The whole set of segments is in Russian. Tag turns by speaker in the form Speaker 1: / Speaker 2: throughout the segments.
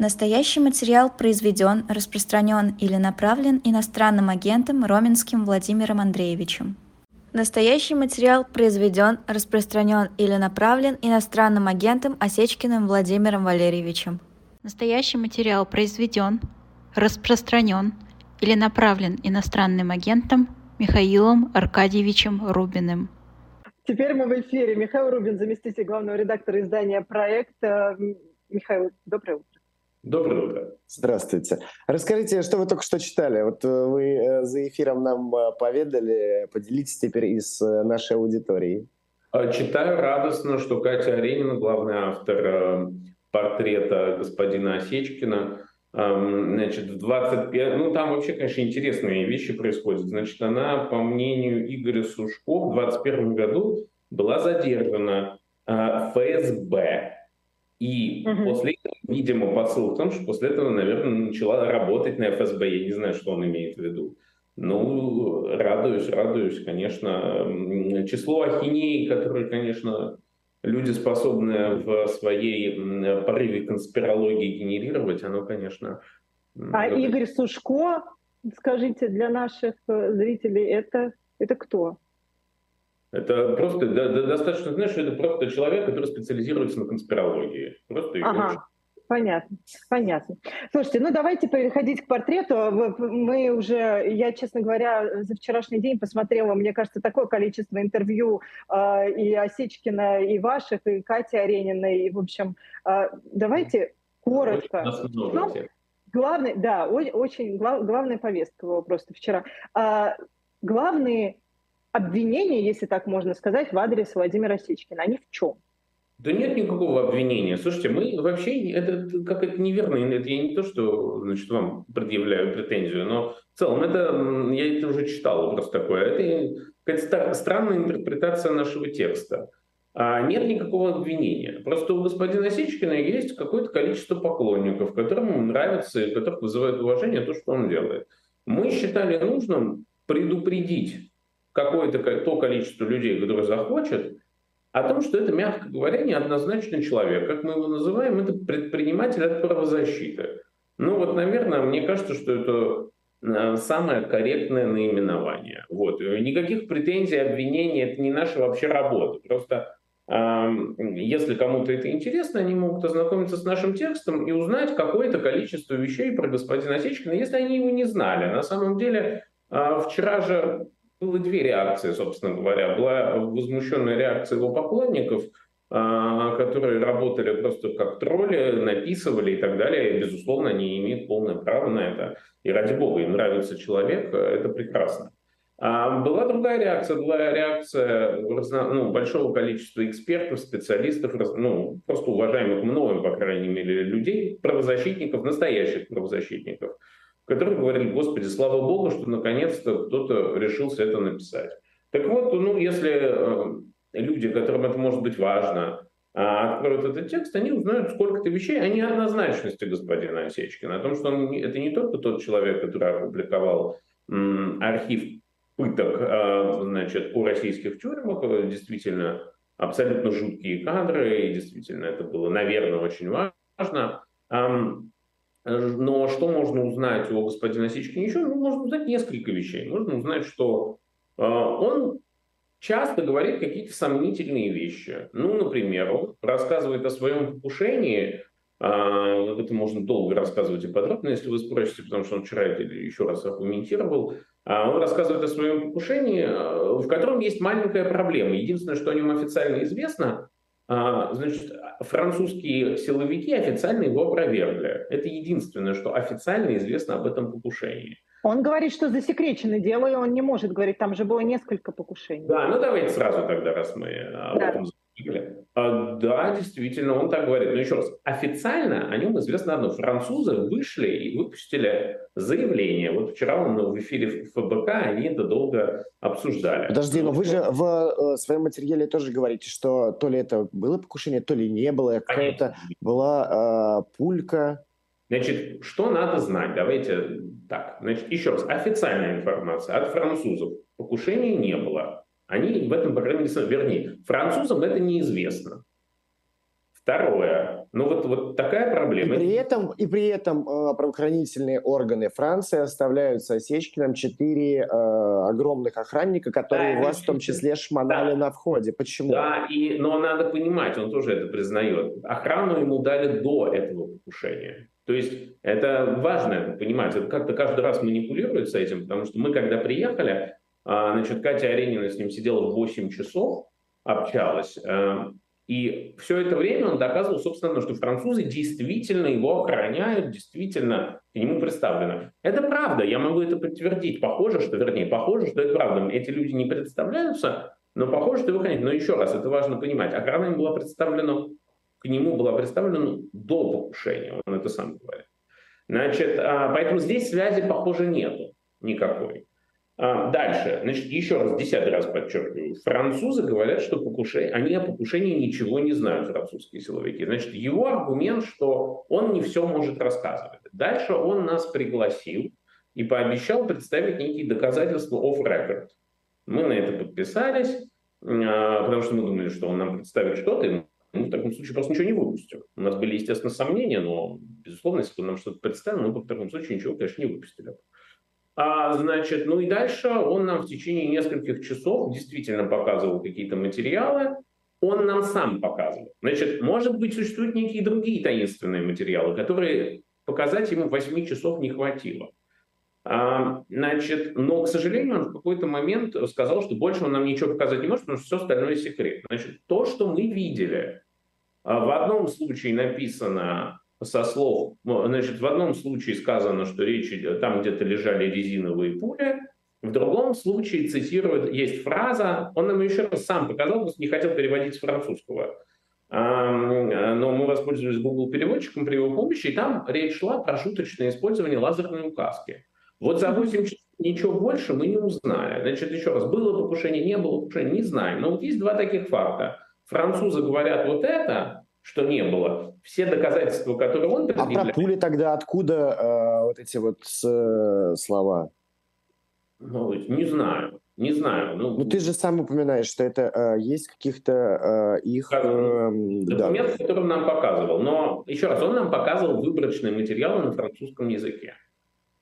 Speaker 1: Настоящий материал произведен, распространен или направлен иностранным агентом Роменским Владимиром Андреевичем. Настоящий материал произведен, распространен или направлен иностранным агентом Осечкиным Владимиром Валерьевичем. Настоящий материал произведен, распространен или направлен иностранным агентом Михаилом Аркадьевичем Рубиным.
Speaker 2: Теперь мы в эфире. Михаил Рубин, заместитель главного редактора издания «Проект». Михаил, доброе утро.
Speaker 3: Доброе утро.
Speaker 4: Здравствуйте. Расскажите, что вы только что читали? Вот э, вы э, за эфиром нам э, поведали, поделитесь теперь и с нашей аудиторией.
Speaker 3: А, читаю радостно, что Катя Аренина, главный автор портрета господина Осечкина, значит, в 25... Ну, там вообще, конечно, интересные вещи происходят. Значит, она, по мнению Игоря Сушко, в 21 году была задержана ФСБ и угу. после этого, видимо, посыл в том, что после этого, наверное, начала работать на ФСБ. Я не знаю, что он имеет в виду. Ну, радуюсь, радуюсь, конечно. Число ахинеи, которые, конечно, люди способны в своей порыве конспирологии генерировать, оно, конечно...
Speaker 2: А это... Игорь Сушко, скажите, для наших э, зрителей, это, это кто?
Speaker 3: Это просто да, да, достаточно, знаешь, это просто человек, который специализируется на конспирологии. Просто
Speaker 2: ага. Понятно, понятно. Слушайте, ну давайте переходить к портрету. Мы уже, я, честно говоря, за вчерашний день посмотрела, мне кажется, такое количество интервью э, и Осечкина, и ваших, и Кати Арениной. И, в общем, э, давайте коротко. Ну, главный, да, очень глав, главная повестка была просто вчера. Э, главные обвинения, если так можно сказать, в адрес Владимира Сечкина? Они в чем?
Speaker 3: Да нет никакого обвинения. Слушайте, мы вообще, это как это неверно, это я не то, что значит, вам предъявляю претензию, но в целом это, я это уже читал, просто такое, это какая-то странная интерпретация нашего текста. А нет никакого обвинения. Просто у господина Сечкина есть какое-то количество поклонников, которым нравится и которых вызывает уважение то, что он делает. Мы считали нужным предупредить какое-то то количество людей, которые захочет, о том, что это, мягко говоря, неоднозначный человек. Как мы его называем, это предприниматель от правозащиты. Ну вот, наверное, мне кажется, что это э, самое корректное наименование. Вот. Никаких претензий, обвинений, это не наша вообще работа. Просто если кому-то это интересно, они могут ознакомиться с нашим текстом и узнать какое-то количество вещей про господина Осечкина, если они его не знали. На самом деле, а, вчера же было две реакции, собственно говоря. Была возмущенная реакция его поклонников, а, которые работали просто как тролли, написывали и так далее. И, безусловно, они имеют полное право на это. И ради бога, им нравится человек, это прекрасно. А была другая реакция, была реакция ну, большого количества экспертов, специалистов, ну, просто уважаемых мною, по крайней мере, людей, правозащитников, настоящих правозащитников, которые говорили, Господи, слава Богу, что наконец-то кто-то решился это написать. Так вот, ну, если э, люди, которым это может быть важно, э, откроют этот текст, они узнают сколько-то вещей о неоднозначности господина Осечкина, о том, что он, это не только тот человек, который опубликовал м, архив пыток э, значит, у российских тюрьмах, э, действительно абсолютно жуткие кадры, и действительно это было, наверное, очень важно. Но что можно узнать о господине Осечкине еще? Ну, можно узнать несколько вещей. Можно узнать, что э, он часто говорит какие-то сомнительные вещи. Ну, например, он рассказывает о своем покушении. Э, это можно долго рассказывать и подробно, если вы спросите, потому что он вчера это еще раз аргументировал. Э, он рассказывает о своем покушении, э, в котором есть маленькая проблема. Единственное, что о нем официально известно, а, значит, французские силовики официально его опровергли. Это единственное, что официально известно об этом покушении.
Speaker 2: Он говорит, что засекречено дело, и он не может говорить, там же было несколько покушений.
Speaker 3: Да, ну давайте сразу тогда, раз мы об да. этом а, да, действительно, он так говорит. Но еще раз, официально о нем известно одно. Французы вышли и выпустили заявление. Вот вчера он в эфире ФБК, они это долго обсуждали.
Speaker 4: Подожди, но вы же в э, своем материале тоже говорите, что то ли это было покушение, то ли не было. Какая-то была э, пулька.
Speaker 3: Значит, что надо знать? Давайте так. Значит, еще раз. Официальная информация от французов. Покушения не было. Они в этом, по крайней мере, вернее, французам это неизвестно. Второе. Ну вот, вот такая проблема.
Speaker 4: И при этом, и при этом э, правоохранительные органы Франции оставляют с Осечкиным четыре э, огромных охранника, которые да, вас в том числе шмонали да. на входе. Почему?
Speaker 3: Да, и, но надо понимать, он тоже это признает. Охрану ему дали до этого покушения. То есть это важно это понимать. Это как-то каждый раз манипулирует с этим, потому что мы, когда приехали, а, значит, Катя Аренина с ним сидела 8 часов, общалась. Э, и все это время он доказывал, собственно, что французы действительно его охраняют, действительно к нему представлены. Это правда, я могу это подтвердить. Похоже, что, вернее, похоже, что это правда. Эти люди не представляются, но похоже, что его охраняют. Но еще раз, это важно понимать. Охрана им была представлена, к нему была представлена до покушения, он это сам говорит. Значит, а, поэтому здесь связи, похоже, нету никакой. А, дальше, значит, еще раз, десятый раз подчеркиваю, французы говорят, что покушение, они о покушении ничего не знают, французские силовики. Значит, его аргумент, что он не все может рассказывать. Дальше он нас пригласил и пообещал представить некие доказательства off record. Мы на это подписались, а, потому что мы думали, что он нам представит что-то, и мы в таком случае просто ничего не выпустим. У нас были, естественно, сомнения, но, безусловно, если бы нам что-то представил, мы бы в таком случае ничего, конечно, не выпустили. А, значит, ну и дальше он нам в течение нескольких часов действительно показывал какие-то материалы, он нам сам показывал. Значит, может быть, существуют некие другие таинственные материалы, которые показать ему 8 часов не хватило. А, значит, но, к сожалению, он в какой-то момент сказал, что больше он нам ничего показать не может, потому что все остальное секрет. Значит, то, что мы видели, а, в одном случае написано со слов, ну, значит, в одном случае сказано, что речь идет, там где-то лежали резиновые пули, в другом случае цитирует, есть фраза, он нам еще раз сам показал, просто не хотел переводить с французского. Но мы воспользовались Google переводчиком при его помощи, и там речь шла про шуточное использование лазерной указки. Вот за 8 часов ничего больше мы не узнали. Значит, еще раз, было покушение, не было покушения, не знаем. Но вот есть два таких факта. Французы говорят вот это, что не было. Все доказательства, которые он
Speaker 4: предъявляет... А про пули тогда откуда э, вот эти вот э, слова?
Speaker 3: Ну, не знаю. Не знаю.
Speaker 4: Ну, ну ты же сам упоминаешь, что это э, есть каких-то э, их... Э,
Speaker 3: документ, да. который он нам показывал. Но, еще раз, он нам показывал выборочные материалы на французском языке.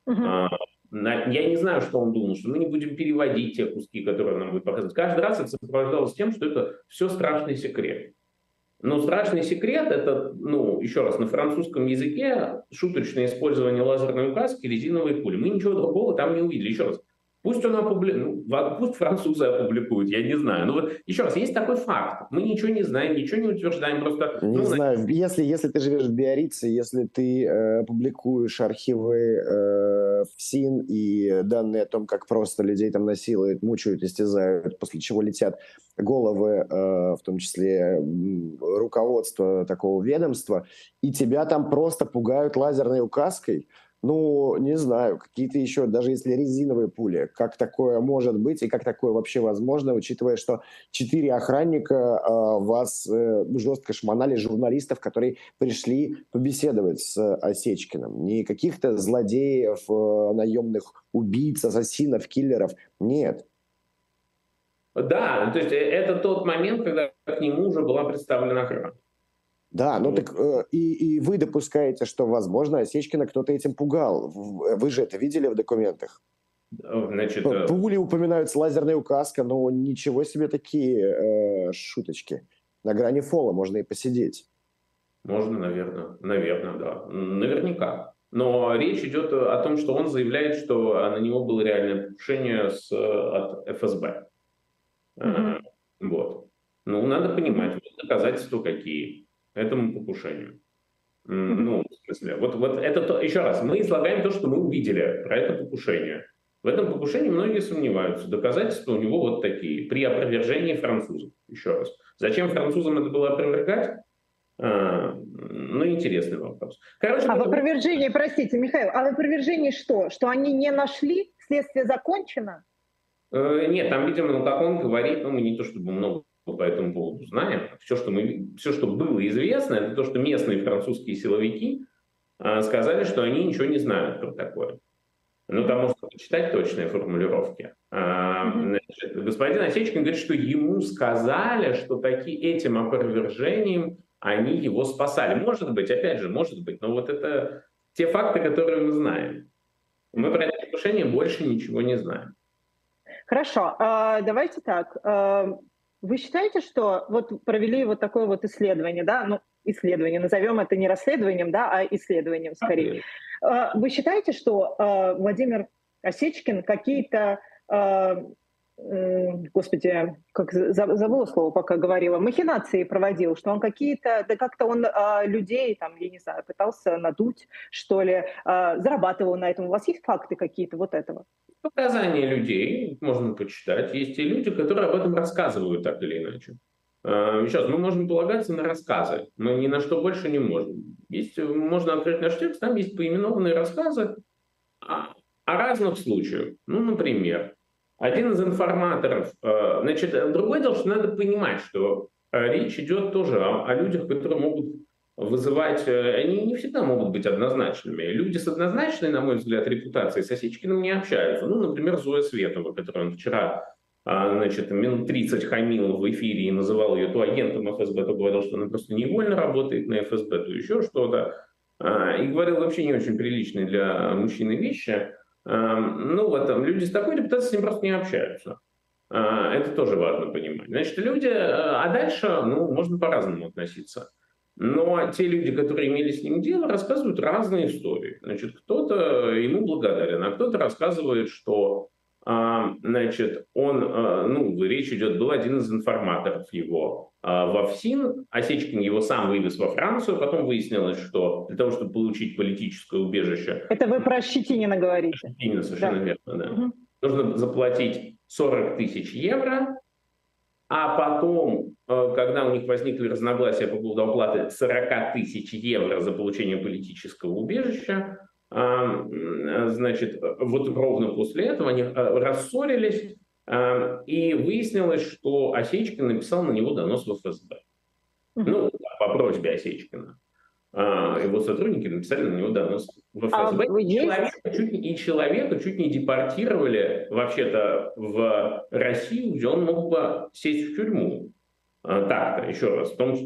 Speaker 3: Угу. А, на, я не знаю, что он думал, что мы не будем переводить те куски, которые нам будет показывать. Каждый раз это сопровождалось тем, что это все страшный секрет. Но страшный секрет – это, ну, еще раз, на французском языке шуточное использование лазерной указки, резиновой пули. Мы ничего другого там не увидели. Еще раз, Пусть он опубликует, ну, пусть французы опубликуют, я не знаю. Но вот еще раз, есть такой факт. Мы ничего не знаем, ничего не утверждаем, просто...
Speaker 4: Не
Speaker 3: ну,
Speaker 4: знаю, если, если ты живешь в Биорице, если ты э, публикуешь архивы э, СИН и данные о том, как просто людей там насилуют, мучают, истязают, после чего летят головы, э, в том числе руководство такого ведомства, и тебя там просто пугают лазерной указкой, ну, не знаю, какие-то еще, даже если резиновые пули, как такое может быть и как такое вообще возможно, учитывая, что четыре охранника э, вас э, жестко шмонали журналистов, которые пришли побеседовать с Осечкиным. Не каких-то злодеев, э, наемных убийц, ассасинов, киллеров. Нет.
Speaker 3: Да, то есть э, это тот момент, когда к нему уже была представлена охрана.
Speaker 4: Да, ну так э, и, и вы допускаете, что, возможно, Осечкина кто-то этим пугал. Вы же это видели в документах? Значит, ну, Пули упоминаются, лазерная указка, но ничего себе такие э, шуточки. На грани фола можно и посидеть.
Speaker 3: Можно, наверное. Наверное, да. Наверняка. Но речь идет о том, что он заявляет, что на него было реальное покушение с, от ФСБ. Mm-hmm. Вот. Ну, надо понимать, вот доказательства какие этому покушению. Ну, в смысле, вот, вот это то, еще раз, мы излагаем то, что мы увидели про это покушение. В этом покушении многие сомневаются. Доказательства у него вот такие. При опровержении французов. Еще раз. Зачем французам это было опровергать? А, ну, интересный вопрос.
Speaker 2: Короче, а в опровержении, простите, Михаил, а в опровержении что? Что они не нашли? Следствие закончено?
Speaker 3: Э, нет, там, видимо, ну, как он говорит, ну, мы не то чтобы много по этому поводу знаем. Все, что, мы, все, что было известно, это то, что местные французские силовики а, сказали, что они ничего не знают про такое. Ну, там можно почитать точные формулировки. А, значит, господин Осечкин говорит, что ему сказали, что таки этим опровержением они его спасали. Может быть, опять же, может быть, но вот это те факты, которые мы знаем. Мы про это покушение больше ничего не знаем.
Speaker 2: Хорошо, а, давайте так. А, вы считаете, что вот провели вот такое вот исследование, да, ну, исследование, назовем это не расследованием, да, а исследованием скорее. А, вы считаете, что Владимир Осечкин какие-то господи, как забыла слово, пока говорила, махинации проводил, что он какие-то, да как-то он а, людей, там, я не знаю, пытался надуть, что ли, а, зарабатывал на этом. У вас есть факты какие-то вот этого?
Speaker 3: Показания людей можно почитать. Есть и люди, которые об этом рассказывают так или иначе. А, сейчас мы можем полагаться на рассказы, мы ни на что больше не можем. Есть, можно открыть наш текст, там есть поименованные рассказы о, о разных случаях. Ну, например, один из информаторов, э, значит, другое дело, что надо понимать, что э, речь идет тоже о, о людях, которые могут вызывать, э, они не всегда могут быть однозначными. Люди с однозначной, на мой взгляд, репутацией с Осечкиным не общаются. Ну, например, Зоя Светова, которую он вчера значит, минут 30 хамил в эфире и называл ее то агентом ФСБ, то говорил, что она просто невольно работает на ФСБ, то еще что-то. И говорил вообще не очень приличные для мужчины вещи. Эм, ну, вот там люди с такой репутацией с ним просто не общаются. Э, это тоже важно понимать. Значит, люди, э, а дальше, ну, можно по-разному относиться. Но те люди, которые имели с ним дело, рассказывают разные истории. Значит, кто-то ему благодарен, а кто-то рассказывает, что значит, он, а, ну, речь идет, был один из информаторов его а, во ФСИН, Осечкин его сам вывез во Францию, потом выяснилось, что для того, чтобы получить политическое убежище...
Speaker 2: Это вы про Щетинина говорите.
Speaker 3: Щетинина, совершенно да. верно, да. Угу. Нужно заплатить 40 тысяч евро, а потом, когда у них возникли разногласия по поводу оплаты 40 тысяч евро за получение политического убежища, значит, вот ровно после этого они а, рассорились, и выяснилось, что Осечкин написал на него донос в ФСБ. Ну, по просьбе Осечкина. А, его сотрудники написали на него донос в ФСБ. А и, человека чуть, и человека чуть не депортировали вообще-то в Россию, где он мог бы сесть в тюрьму. А, так-то, еще раз, в том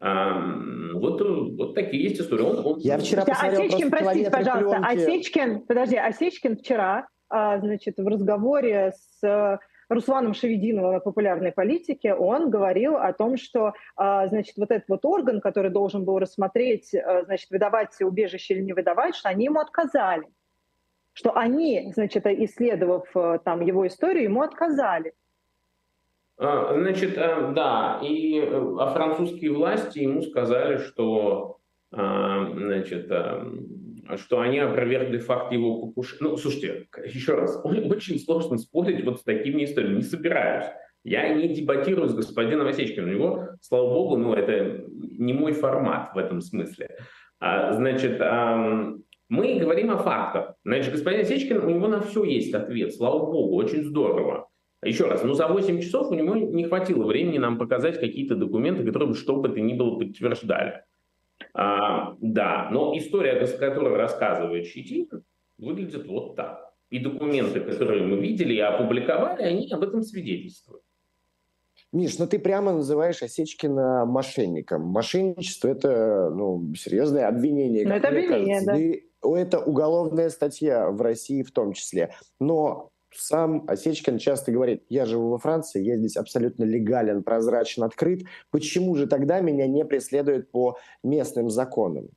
Speaker 3: вот, вот такие есть истории. Он,
Speaker 2: он... Я вчера посмотрел Осечкин, простите, пожалуйста, пленки. Осечкин, подожди, Осечкин вчера, а, значит, в разговоре с э, Русланом Шевединовым о популярной политике, он говорил о том, что, а, значит, вот этот вот орган, который должен был рассмотреть, э, значит, выдавать убежище или не выдавать, что они ему отказали. Что они, значит, исследовав э, там его историю, ему отказали.
Speaker 3: А, значит, э, да, и э, а французские власти ему сказали, что, а, значит, э, что они опровергли факт его покушения. Ну, слушайте, еще раз, очень сложно спорить вот с такими историями. Не собираюсь. Я не дебатирую с господином Осечкиным. У него, слава богу, ну, это не мой формат в этом смысле. Значит, мы говорим о фактах. Значит, господин Осечкин, у него на все есть ответ, слава богу, очень здорово. Еще раз, ну за 8 часов у него не хватило времени нам показать какие-то документы, которые бы что бы то ни было подтверждали. А, да, но история, которую рассказывает Щетин, выглядит вот так. И документы, которые мы видели и опубликовали, они об этом свидетельствуют.
Speaker 4: Миш, ну ты прямо называешь Осечкина мошенником. Мошенничество – это ну, серьезное обвинение.
Speaker 2: Ну, это обвинение, кажется. да.
Speaker 4: Это уголовная статья в России в том числе. Но сам Осечкин часто говорит, я живу во Франции, я здесь абсолютно легален, прозрачен, открыт. Почему же тогда меня не преследуют по местным законам?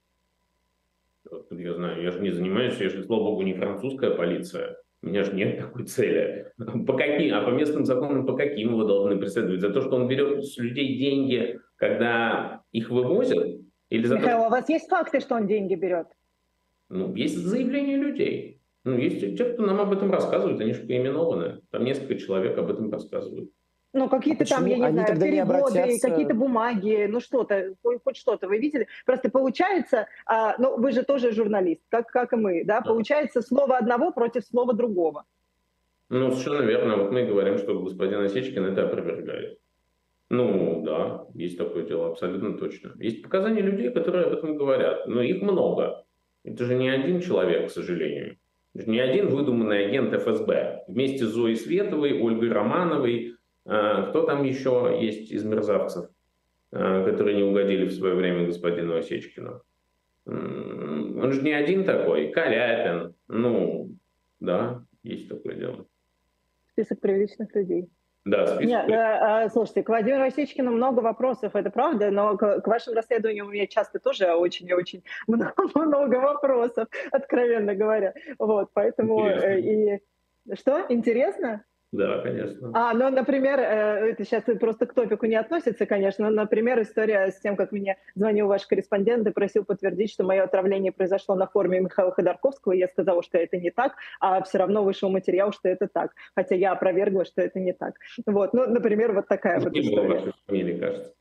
Speaker 3: Я знаю, я же не занимаюсь, я же, слава богу, не французская полиция. У меня же нет такой цели. По каким, а по местным законам по каким его должны преследовать? За то, что он берет с людей деньги, когда их вывозят?
Speaker 2: Или за Михаил, то, что... а у вас есть факты, что он деньги берет?
Speaker 3: Ну, есть заявление людей. Ну, есть те, кто нам об этом рассказывают, они же поименованы. Там несколько человек об этом рассказывают.
Speaker 2: Ну, какие-то а там, я не они знаю, переводы, обратятся... какие-то бумаги, ну что-то, хоть что-то вы видели. Просто получается, а, ну вы же тоже журналист, как, как и мы, да? да, получается слово одного против слова другого.
Speaker 3: Ну, совершенно верно. Вот мы говорим, что господин Осечкин это опровергает. Ну, да, есть такое дело, абсолютно точно. Есть показания людей, которые об этом говорят, но их много. Это же не один человек, к сожалению. Не один выдуманный агент ФСБ. Вместе с Зоей Световой, Ольгой Романовой. Э, кто там еще есть из мерзавцев? которые не угодили в свое время господину Осечкину. Он же не один такой. Каляпин, ну, да, есть такое дело.
Speaker 2: Список приличных людей.
Speaker 3: Да, список.
Speaker 2: Нет, э, э, слушайте, к Владимиру Осечкину много вопросов, это правда, но к, к вашим расследованиям у меня часто тоже очень и очень много, много вопросов, откровенно говоря. Вот, поэтому э, и что интересно?
Speaker 3: Да, конечно.
Speaker 2: А, ну, например, э, это сейчас просто к топику не относится, конечно. Например, история с тем, как мне звонил ваш корреспондент и просил подтвердить, что мое отравление произошло на форуме Михаила Ходорковского. Я сказала, что это не так, а все равно вышел материал, что это так. Хотя я опровергла, что это не так. Вот, ну, например, вот такая вот история.
Speaker 3: вашей фамилии, кажется.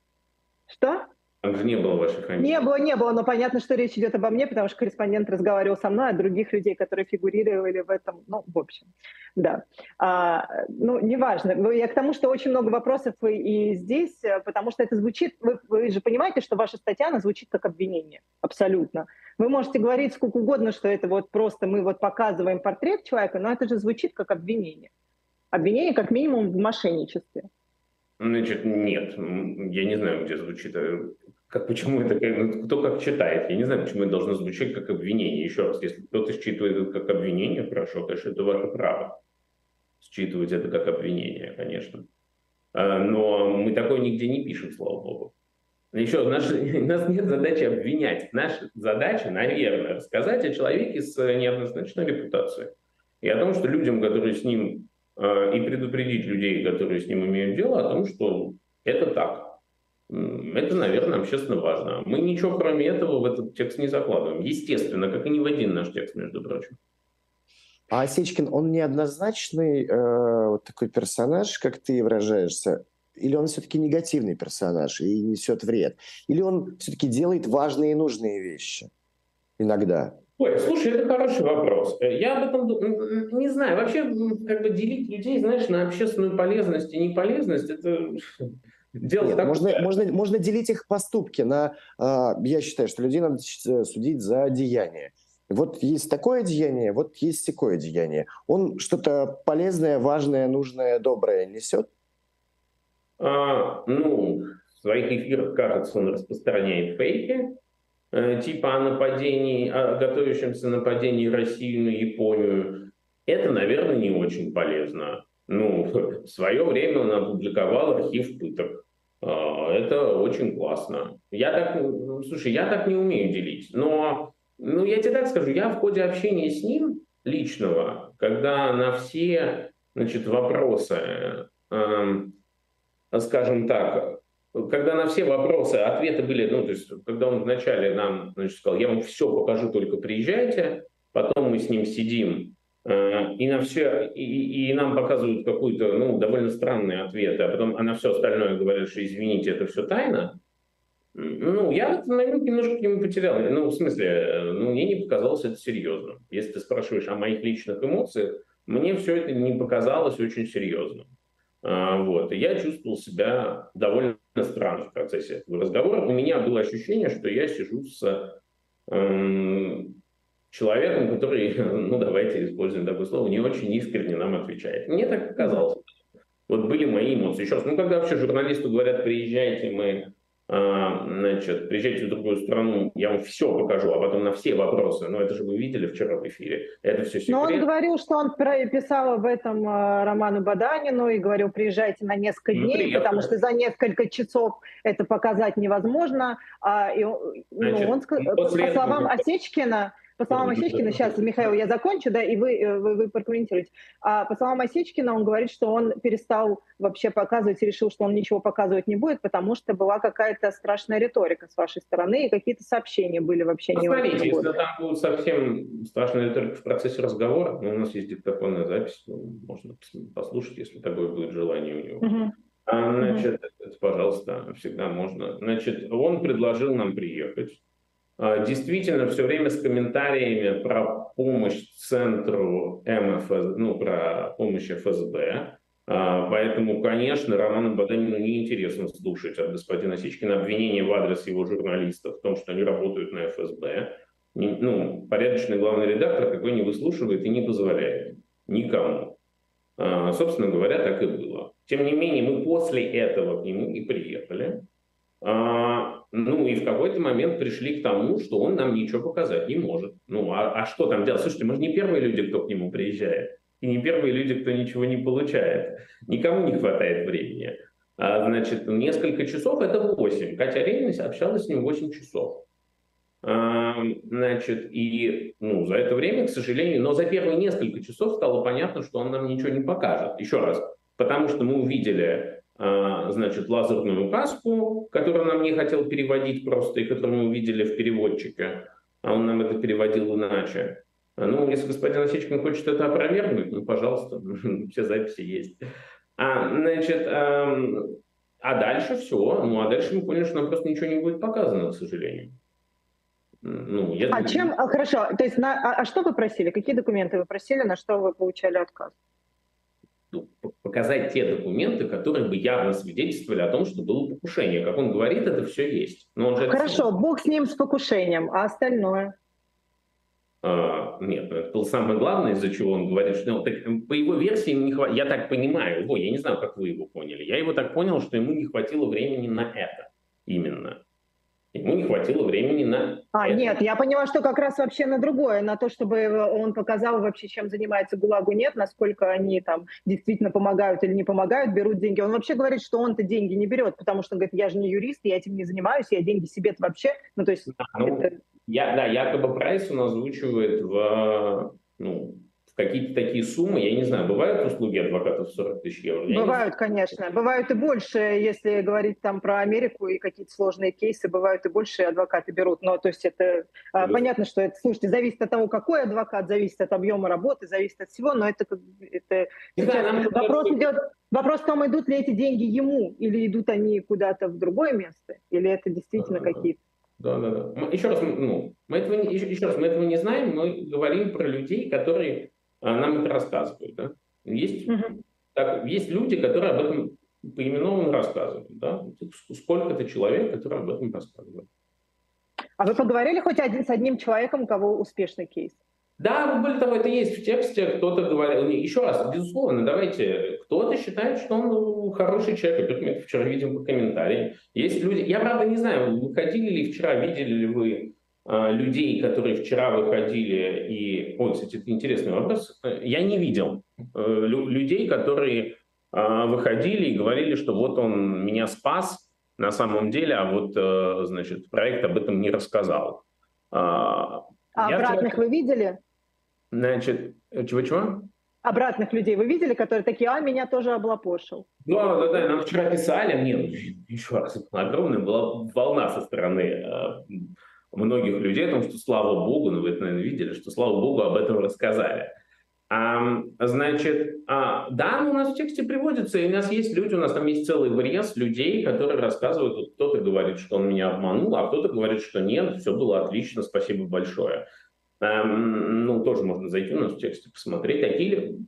Speaker 2: Что?
Speaker 3: Там же не было вашей фамилии.
Speaker 2: Не было, не было, но понятно, что речь идет обо мне, потому что корреспондент разговаривал со мной, а других людей, которые фигурировали в этом, ну, в общем, да. А, ну, неважно. Ну, я к тому, что очень много вопросов и, и здесь, э, потому что это звучит, вы, вы же понимаете, что ваша статья, она звучит как обвинение, абсолютно. Вы можете говорить сколько угодно, что это вот просто мы вот показываем портрет человека, но это же звучит как обвинение. Обвинение как минимум в мошенничестве.
Speaker 3: Значит, нет, я не знаю, где звучит э, как, почему это, ну, кто как читает. Я не знаю, почему это должно звучать как обвинение. Еще раз, если кто-то считывает это как обвинение, хорошо, конечно, это ваше право. Считывать это как обвинение, конечно. А, но мы такое нигде не пишем, слава богу. Еще наш, у нас нет задачи обвинять. Наша задача, наверное, рассказать о человеке с неоднозначной репутацией. И о том, что людям, которые с ним, и предупредить людей, которые с ним имеют дело, о том, что это так. Это, наверное, общественно важно. Мы ничего кроме этого в этот текст не закладываем. Естественно, как и ни в один наш текст, между прочим.
Speaker 4: А Осечкин, он неоднозначный э, вот такой персонаж, как ты выражаешься, или он все-таки негативный персонаж и несет вред? Или он все-таки делает важные и нужные вещи иногда?
Speaker 3: Ой, слушай, это хороший вопрос. Я об этом не знаю. Вообще, как бы делить людей, знаешь, на общественную полезность и неполезность, это
Speaker 4: Дело Нет, можно, можно, можно делить их поступки на... Э, я считаю, что людей надо судить за деяние. Вот есть такое деяние, вот есть такое деяние. Он что-то полезное, важное, нужное, доброе несет?
Speaker 3: А, ну, в своих эфирах, кажется, он распространяет фейки, э, типа о нападении, о готовящемся нападении России на Японию. Это, наверное, не очень полезно. Ну, в свое время он опубликовал архив пыток. А, это очень классно. Я так, слушай, я так не умею делить. Но, ну, я тебе так скажу, я в ходе общения с ним личного, когда на все, значит, вопросы, эм, скажем так, когда на все вопросы ответы были, ну, то есть, когда он вначале нам, значит, сказал, я вам все покажу, только приезжайте, потом мы с ним сидим Э, и на все, и, и нам показывают какую-то, ну, довольно странные ответы, а потом а на все остальное говорят, что извините, это все тайна. Ну, я в этот немножко к нему потерял. Ну, в смысле, э, ну, мне не показалось это серьезным. Если ты спрашиваешь о моих личных эмоциях, мне все это не показалось очень серьезным. А, вот. И я чувствовал себя довольно странно в процессе этого разговора. У меня было ощущение, что я сижу с эм, человеком, который, ну давайте используем такое слово, не очень искренне нам отвечает. Мне так показалось. Вот были мои эмоции. Еще раз, ну когда вообще журналисту говорят, приезжайте, мы, значит, приезжайте в другую страну, я вам все покажу, а потом на все вопросы. Ну это же вы видели вчера в эфире. Это все секрет.
Speaker 2: Но он говорил, что он писал об этом э, Роману Баданину и говорил, приезжайте на несколько ну, дней, приехали. потому что за несколько часов это показать невозможно. А, и, ну, Значит, он, по словам Осечкина, по словам Осечкина, сейчас, Михаил, я закончу, да, и вы, э, вы, вы прокомментируете. А по словам Осечкина, он говорит, что он перестал вообще показывать и решил, что он ничего показывать не будет, потому что была какая-то страшная риторика с вашей стороны, и какие-то сообщения были вообще не
Speaker 3: очень если там будет совсем страшная риторика в процессе разговора, ну, у нас есть диктофонная запись, ну, можно послушать, если такое будет желание у него. Угу. А, значит, угу. пожалуйста, всегда можно. Значит, он предложил нам приехать действительно все время с комментариями про помощь центру МФС, ну, про помощь ФСБ. А, поэтому, конечно, Роману Баданину неинтересно слушать от господина Сечкина обвинения в адрес его журналистов в том, что они работают на ФСБ. Ну, порядочный главный редактор такой не выслушивает и не позволяет никому. А, собственно говоря, так и было. Тем не менее, мы после этого к нему и приехали. А, ну и в какой-то момент пришли к тому, что он нам ничего показать не может. Ну а, а что там делать? Слушайте, мы же не первые люди, кто к нему приезжает. И не первые люди, кто ничего не получает. Никому не хватает времени. А, значит, несколько часов – это 8. Катя Аренина общалась с ним 8 часов. А, значит, и ну, за это время, к сожалению, но за первые несколько часов стало понятно, что он нам ничего не покажет. Еще раз, потому что мы увидели значит, лазерную каску, которую нам не хотел переводить просто, и которую мы увидели в переводчике, а он нам это переводил иначе. А, ну, если господин Осечкин хочет это опровергнуть, ну, пожалуйста, все записи есть. А, значит, а, а дальше все. Ну, а дальше мы поняли, что нам просто ничего не будет показано, к сожалению.
Speaker 2: Ну, я... А чем, а, хорошо, то есть, на, а, а что вы просили? Какие документы вы просили, на что вы получали отказ?
Speaker 3: Ну, показать те документы, которые бы явно свидетельствовали о том, что было покушение. Как он говорит, это все есть.
Speaker 2: Но он же Хорошо, это... бог с ним, с покушением, а остальное?
Speaker 3: А, нет, ну, это было самое главное, из-за чего он говорит, что ну, так, по его версии не хватит. Я так понимаю его, я не знаю, как вы его поняли. Я его так понял, что ему не хватило времени на это именно. Ему не хватило времени на...
Speaker 2: А, это. нет, я поняла, что как раз вообще на другое, на то, чтобы он показал вообще, чем занимается ГУЛАГу, нет, насколько они там действительно помогают или не помогают, берут деньги. Он вообще говорит, что он-то деньги не берет, потому что он говорит, я же не юрист, я этим не занимаюсь, я деньги себе-то вообще... Ну, то есть... Да,
Speaker 3: ну, это... я, да, якобы прайс он озвучивает в, ну, какие-то такие суммы, я не знаю, бывают услуги адвокатов 40 тысяч евро?
Speaker 2: Я бывают, конечно. Бывают и больше, если говорить там про Америку и какие-то сложные кейсы, бывают и больше адвокаты берут. Но то есть это да. понятно, что это, слушайте, зависит от того, какой адвокат, зависит от объема работы, зависит от всего, но это, это знаю, вопрос это... идет, вопрос в том, идут ли эти деньги ему, или идут они куда-то в другое место, или это действительно да, какие-то
Speaker 3: да, да, да. Еще раз, ну, мы этого, еще, еще раз, мы этого не знаем, мы говорим про людей, которые нам это рассказывают. Да? Есть, угу. так, есть люди, которые об этом поименованно рассказывают. Да? Сколько-то человек, которые об этом рассказывают.
Speaker 2: А вы поговорили хоть один с одним человеком, у кого успешный кейс?
Speaker 3: Да, более того, это есть в тексте, кто-то говорил, еще раз, безусловно, давайте, кто-то считает, что он ну, хороший человек, мы вчера видим по комментариям. Есть люди, я правда не знаю, выходили ли вчера, видели ли вы а, людей, которые вчера выходили и... Ой, кстати, это интересный вопрос. Я не видел э, людей, которые а, выходили и говорили, что вот он меня спас на самом деле, а вот, э, значит, проект об этом не рассказал.
Speaker 2: А, а обратных вчера... вы видели?
Speaker 3: Значит, чего-чего?
Speaker 2: Обратных людей вы видели, которые такие, а, меня тоже облапошил?
Speaker 3: Да, да, да, нам вчера писали, нет, еще раз, огромная была волна со стороны э, многих людей о том, что слава богу, ну вы это, наверное, видели, что слава богу об этом рассказали. А, значит, а, да, ну, у нас в тексте приводится, и у нас есть люди, у нас там есть целый вариант людей, которые рассказывают, вот кто-то говорит, что он меня обманул, а кто-то говорит, что нет, все было отлично, спасибо большое. А, ну, тоже можно зайти у нас в тексте посмотреть. Такие,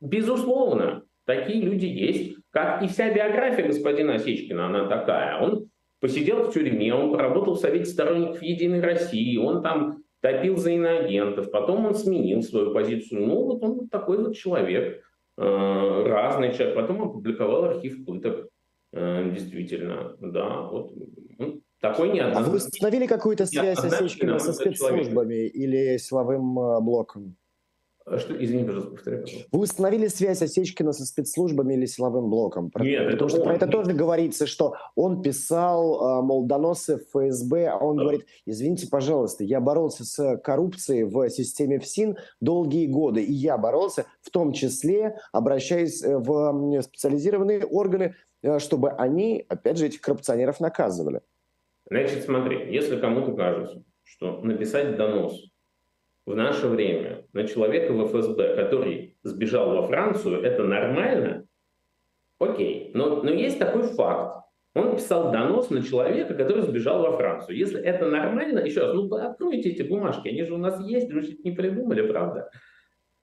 Speaker 3: безусловно, такие люди есть, как и вся биография господина Осечкина, она такая. Он посидел в тюрьме, он поработал в Совете сторонников Единой России, он там топил за иноагентов, потом он сменил свою позицию. Ну, вот он такой вот человек, э, разный человек. Потом опубликовал архив пыток, э, действительно, да, вот
Speaker 4: он такой неоднозначный. А вы установили какую-то связь Осечкина со спецслужбами или силовым э, блоком?
Speaker 3: А что, извини, пожалуйста, повторяй, пожалуйста.
Speaker 4: Вы установили связь Осечкина со спецслужбами или силовым блоком?
Speaker 3: Нет,
Speaker 4: Потому что он. про это тоже говорится, что он писал, а, мол, доносы в ФСБ, а он да. говорит, извините, пожалуйста, я боролся с коррупцией в системе ФСИН долгие годы, и я боролся, в том числе обращаясь э, в специализированные органы, э, чтобы они, опять же, этих коррупционеров наказывали.
Speaker 3: Значит, смотри, если кому-то кажется, что написать донос в наше время на человека в ФСБ, который сбежал во Францию, это нормально? Окей, но, но есть такой факт. Он писал донос на человека, который сбежал во Францию. Если это нормально, еще раз, ну откройте эти бумажки, они же у нас есть, мы же не придумали, правда?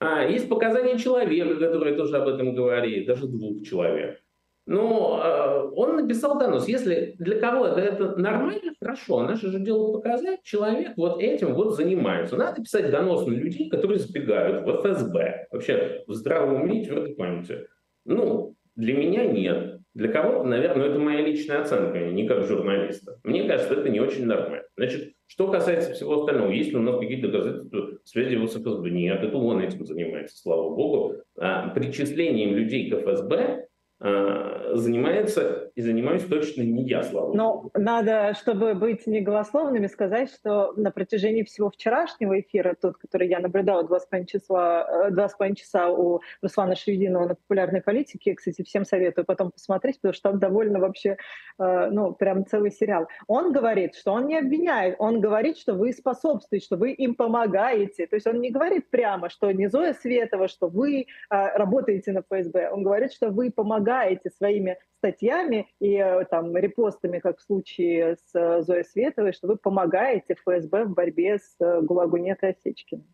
Speaker 3: А, есть показания человека, который тоже об этом говорит, даже двух человек. Но э, он написал донос. Если для кого-то это нормально, хорошо. Наше же дело показать, человек вот этим вот занимается. Надо писать донос на людей, которые сбегают в ФСБ. Вообще в здравом уме и твердой памяти. Ну, для меня нет. Для кого-то, наверное, это моя личная оценка, не как журналиста. Мне кажется, это не очень нормально. Значит, что касается всего остального, есть ли у нас какие-то доказательства связи с ФСБ? Нет, это он этим занимается, слава богу. А причислением людей к ФСБ а, занимается и занимаюсь точно не я, слава
Speaker 2: Но надо, чтобы быть неголословными, сказать, что на протяжении всего вчерашнего эфира, тот, который я наблюдала два с половиной часа, э, два с половиной часа у Руслана Шевединова на популярной политике, кстати, всем советую потом посмотреть, потому что там довольно вообще, э, ну, прям целый сериал. Он говорит, что он не обвиняет, он говорит, что вы способствуете, что вы им помогаете. То есть он не говорит прямо, что не Зоя Светова, что вы э, работаете на ФСБ. Он говорит, что вы помогаете своими статьями и э, там репостами, как в случае с э, Зоей Световой, что вы помогаете ФСБ в борьбе с э, Гулагунет и.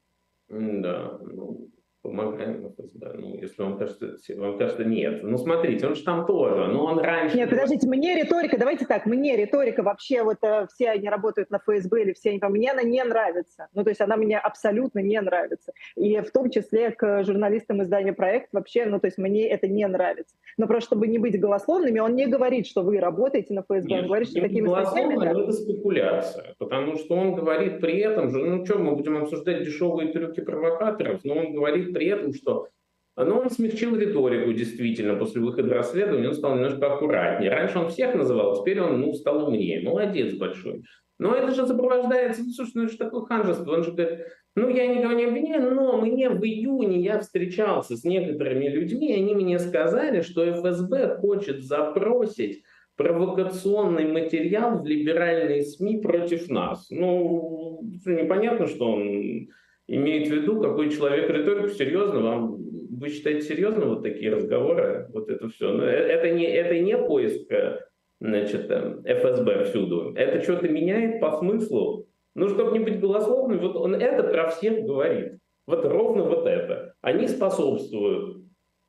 Speaker 3: Да, ну, помогаем ФСБ. Ну, если вам кажется, вам кажется, нет. Ну, смотрите, он же там тоже, но он раньше...
Speaker 2: Нет, подождите, мне риторика, давайте так, мне риторика вообще, вот э, все они работают на ФСБ или все они, мне она не нравится. Ну, то есть она мне абсолютно не нравится. И в том числе к журналистам издания «Проект» вообще, ну, то есть мне это не нравится. Но просто чтобы не быть голословными, он не говорит, что вы работаете на ФСБ,
Speaker 3: нет,
Speaker 2: он говорит, что такими статьями... Да.
Speaker 3: это спекуляция, потому что он говорит при этом же, ну, что, мы будем обсуждать дешевые трюки провокаторов, но он говорит при этом, что но он смягчил риторику, действительно, после выхода расследования он стал немножко аккуратнее. Раньше он всех называл, теперь он ну, стал умнее. Молодец большой. Но это же сопровождается, ну, слушай, ну это же такое ханжество. Он же говорит, ну я никого не обвиняю, но мне в июне я встречался с некоторыми людьми, и они мне сказали, что ФСБ хочет запросить провокационный материал в либеральные СМИ против нас. Ну, непонятно, что он имеет в виду, какой человек риторику серьезно вам вы считаете серьезно вот такие разговоры, вот это все? Ну, э, это не это не поиск э, значит э, ФСБ всюду, это что-то меняет по смыслу. Ну, чтобы не быть голословным, вот он это про всех говорит. Вот ровно вот это. Они способствуют.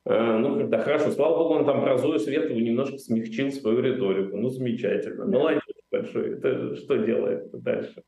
Speaker 3: Ну, когда хорошо, слава богу, он там про Зою Светову немножко смягчил свою риторику. Ну, замечательно. Молодец большой. Это что делает дальше?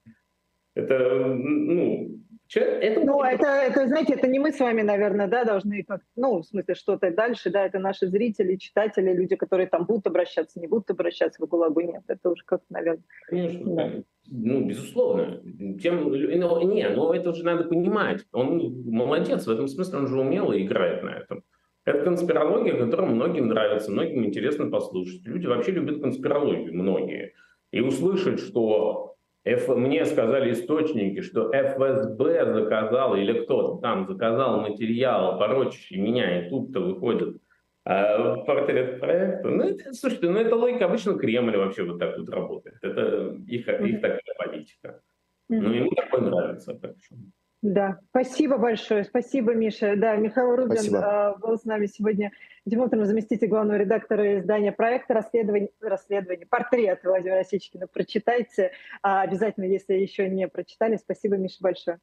Speaker 3: Это, ну,
Speaker 2: это, ну, это, это, знаете, это не мы с вами, наверное, да, должны, как, ну, в смысле, что-то дальше, да, это наши зрители, читатели, люди, которые там будут обращаться, не будут обращаться в ГУЛАГу, нет, это уже как-то, наверное.
Speaker 3: Конечно, да. ну, безусловно. Тем, но, не, но это уже надо понимать. Он молодец, в этом смысле он же умело играет на этом. Это конспирология, которая многим нравится, многим интересно послушать. Люди вообще любят конспирологию, многие. И услышать, что Ф, мне сказали источники, что ФСБ заказал, или кто-то там заказал материал, порочащий меня, и тут-то выходит э, портрет проекта. Ну, это, слушайте, ну это логика обычно Кремль вообще вот так вот работает. Это их, их такая политика. Ну, ему такое нравится. Так что.
Speaker 2: Да, спасибо большое. Спасибо, Миша. Да, Михаил Рубин спасибо. был с нами сегодня Димон заместитель главного редактора издания проекта расследование, расследование портрет Владимира Осечкина. Прочитайте а, обязательно, если еще не прочитали. Спасибо, Миша, большое.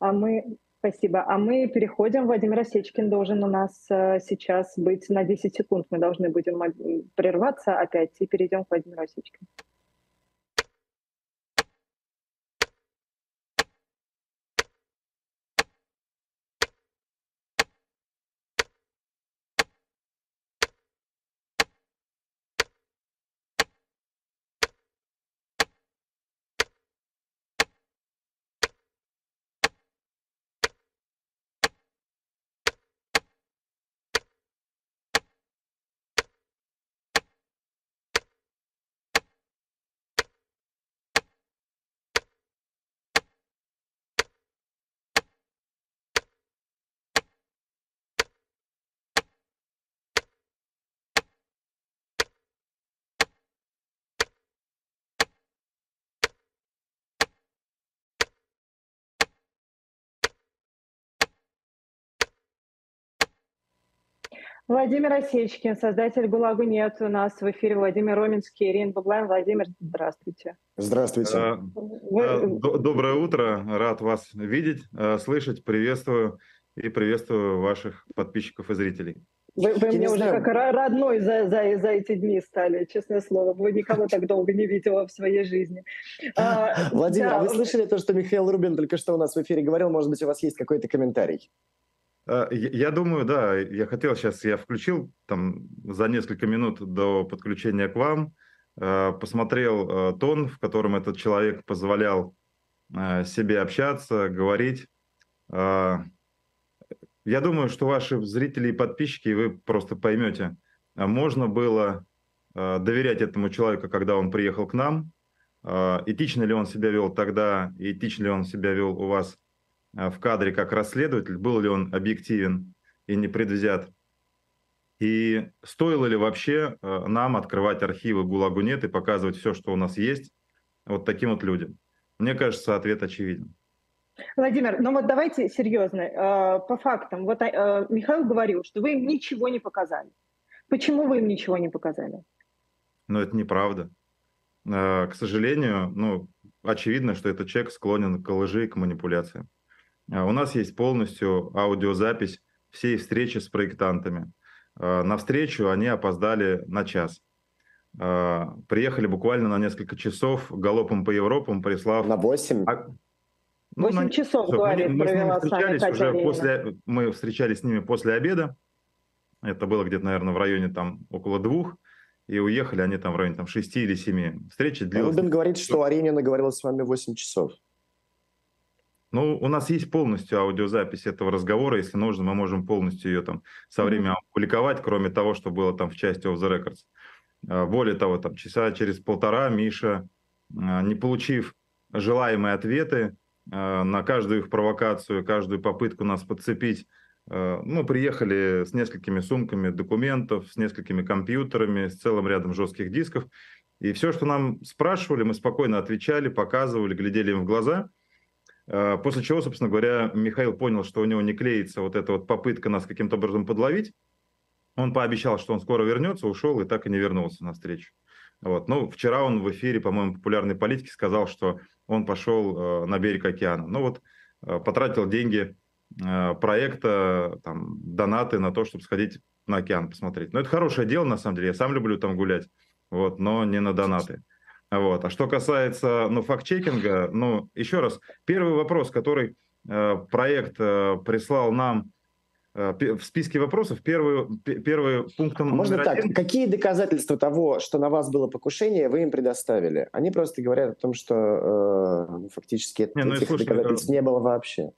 Speaker 2: А мы Спасибо. А мы переходим. Владимир Осечкин должен у нас а, сейчас быть на 10 секунд. Мы должны будем прерваться опять и перейдем к Владимиру Осечкину. Владимир Осечкин, создатель «ГУЛАГу нет». У нас в эфире Владимир Роминский, Ирина Баблайн. Владимир, здравствуйте.
Speaker 4: Здравствуйте. А,
Speaker 5: Вы... А, доброе утро. Рад вас видеть, а, слышать. Приветствую и приветствую ваших подписчиков и зрителей.
Speaker 2: Вы, вы мне уже знаю. как родной за, за, за эти дни стали, честное слово. Вы никого так долго не видела в своей жизни.
Speaker 4: Владимир, да. вы слышали то, что Михаил Рубин только что у нас в эфире говорил? Может быть, у вас есть какой-то комментарий?
Speaker 5: А, я думаю, да, я хотел сейчас, я включил там за несколько минут до подключения к вам, а, посмотрел а, тон, в котором этот человек позволял себе общаться, говорить. Я думаю, что ваши зрители и подписчики, вы просто поймете, можно было доверять этому человеку, когда он приехал к нам, этично ли он себя вел тогда, и этично ли он себя вел у вас в кадре как расследователь, был ли он объективен и не предвзят, и стоило ли вообще э, нам открывать архивы ГУЛАГу нет и показывать все, что у нас есть, вот таким вот людям. Мне кажется, ответ очевиден.
Speaker 2: Владимир, ну вот давайте серьезно, э, по фактам. Вот Михаил говорил, что вы им ничего не показали. Почему вы им ничего не показали?
Speaker 5: Ну, это неправда. К сожалению, ну, очевидно, что этот человек склонен к лжи и к манипуляциям. А, у нас есть полностью аудиозапись всей встречи с проектантами. А, на встречу они опоздали на час. А, приехали буквально на несколько часов галопом по Европам, прислав...
Speaker 4: На 8?
Speaker 2: Ну, 8 на... часов,
Speaker 5: говорит, мы, мы с ними встречались уже после, Мы встречались с ними после обеда. Это было где-то, наверное, в районе там около двух. И уехали они там в районе там, шести или семи. Встреча длилась...
Speaker 4: Рубин говорит, что Аренина говорила с вами 8 часов.
Speaker 5: Ну, у нас есть полностью аудиозапись этого разговора. Если нужно, мы можем полностью ее там со временем опубликовать, кроме того, что было там в части of the records. А, более того, там часа через полтора Миша, а, не получив желаемые ответы а, на каждую их провокацию, каждую попытку нас подцепить, ну, приехали с несколькими сумками документов, с несколькими компьютерами, с целым рядом жестких дисков. И все, что нам спрашивали, мы спокойно отвечали, показывали, глядели им в глаза – после чего, собственно говоря, Михаил понял, что у него не клеится вот эта вот попытка нас каким-то образом подловить. Он пообещал, что он скоро вернется, ушел и так и не вернулся на встречу. Вот. Ну, вчера он в эфире, по-моему, популярной политики сказал, что он пошел э, на берег океана. Ну вот, э, потратил деньги э, проекта, там, донаты на то, чтобы сходить на океан посмотреть. Но это хорошее дело, на самом деле. Я сам люблю там гулять, вот, но не на донаты. Вот. А что касается ну, факт-чекинга, ну, еще раз, первый вопрос, который э, проект э, прислал нам э, в списке вопросов, первый, первый пунктом
Speaker 4: а Можно так, один... какие доказательства того, что на вас было покушение, вы им предоставили? Они просто говорят о том, что э, ну, фактически не, ну, этих слушай, доказательств не было вообще.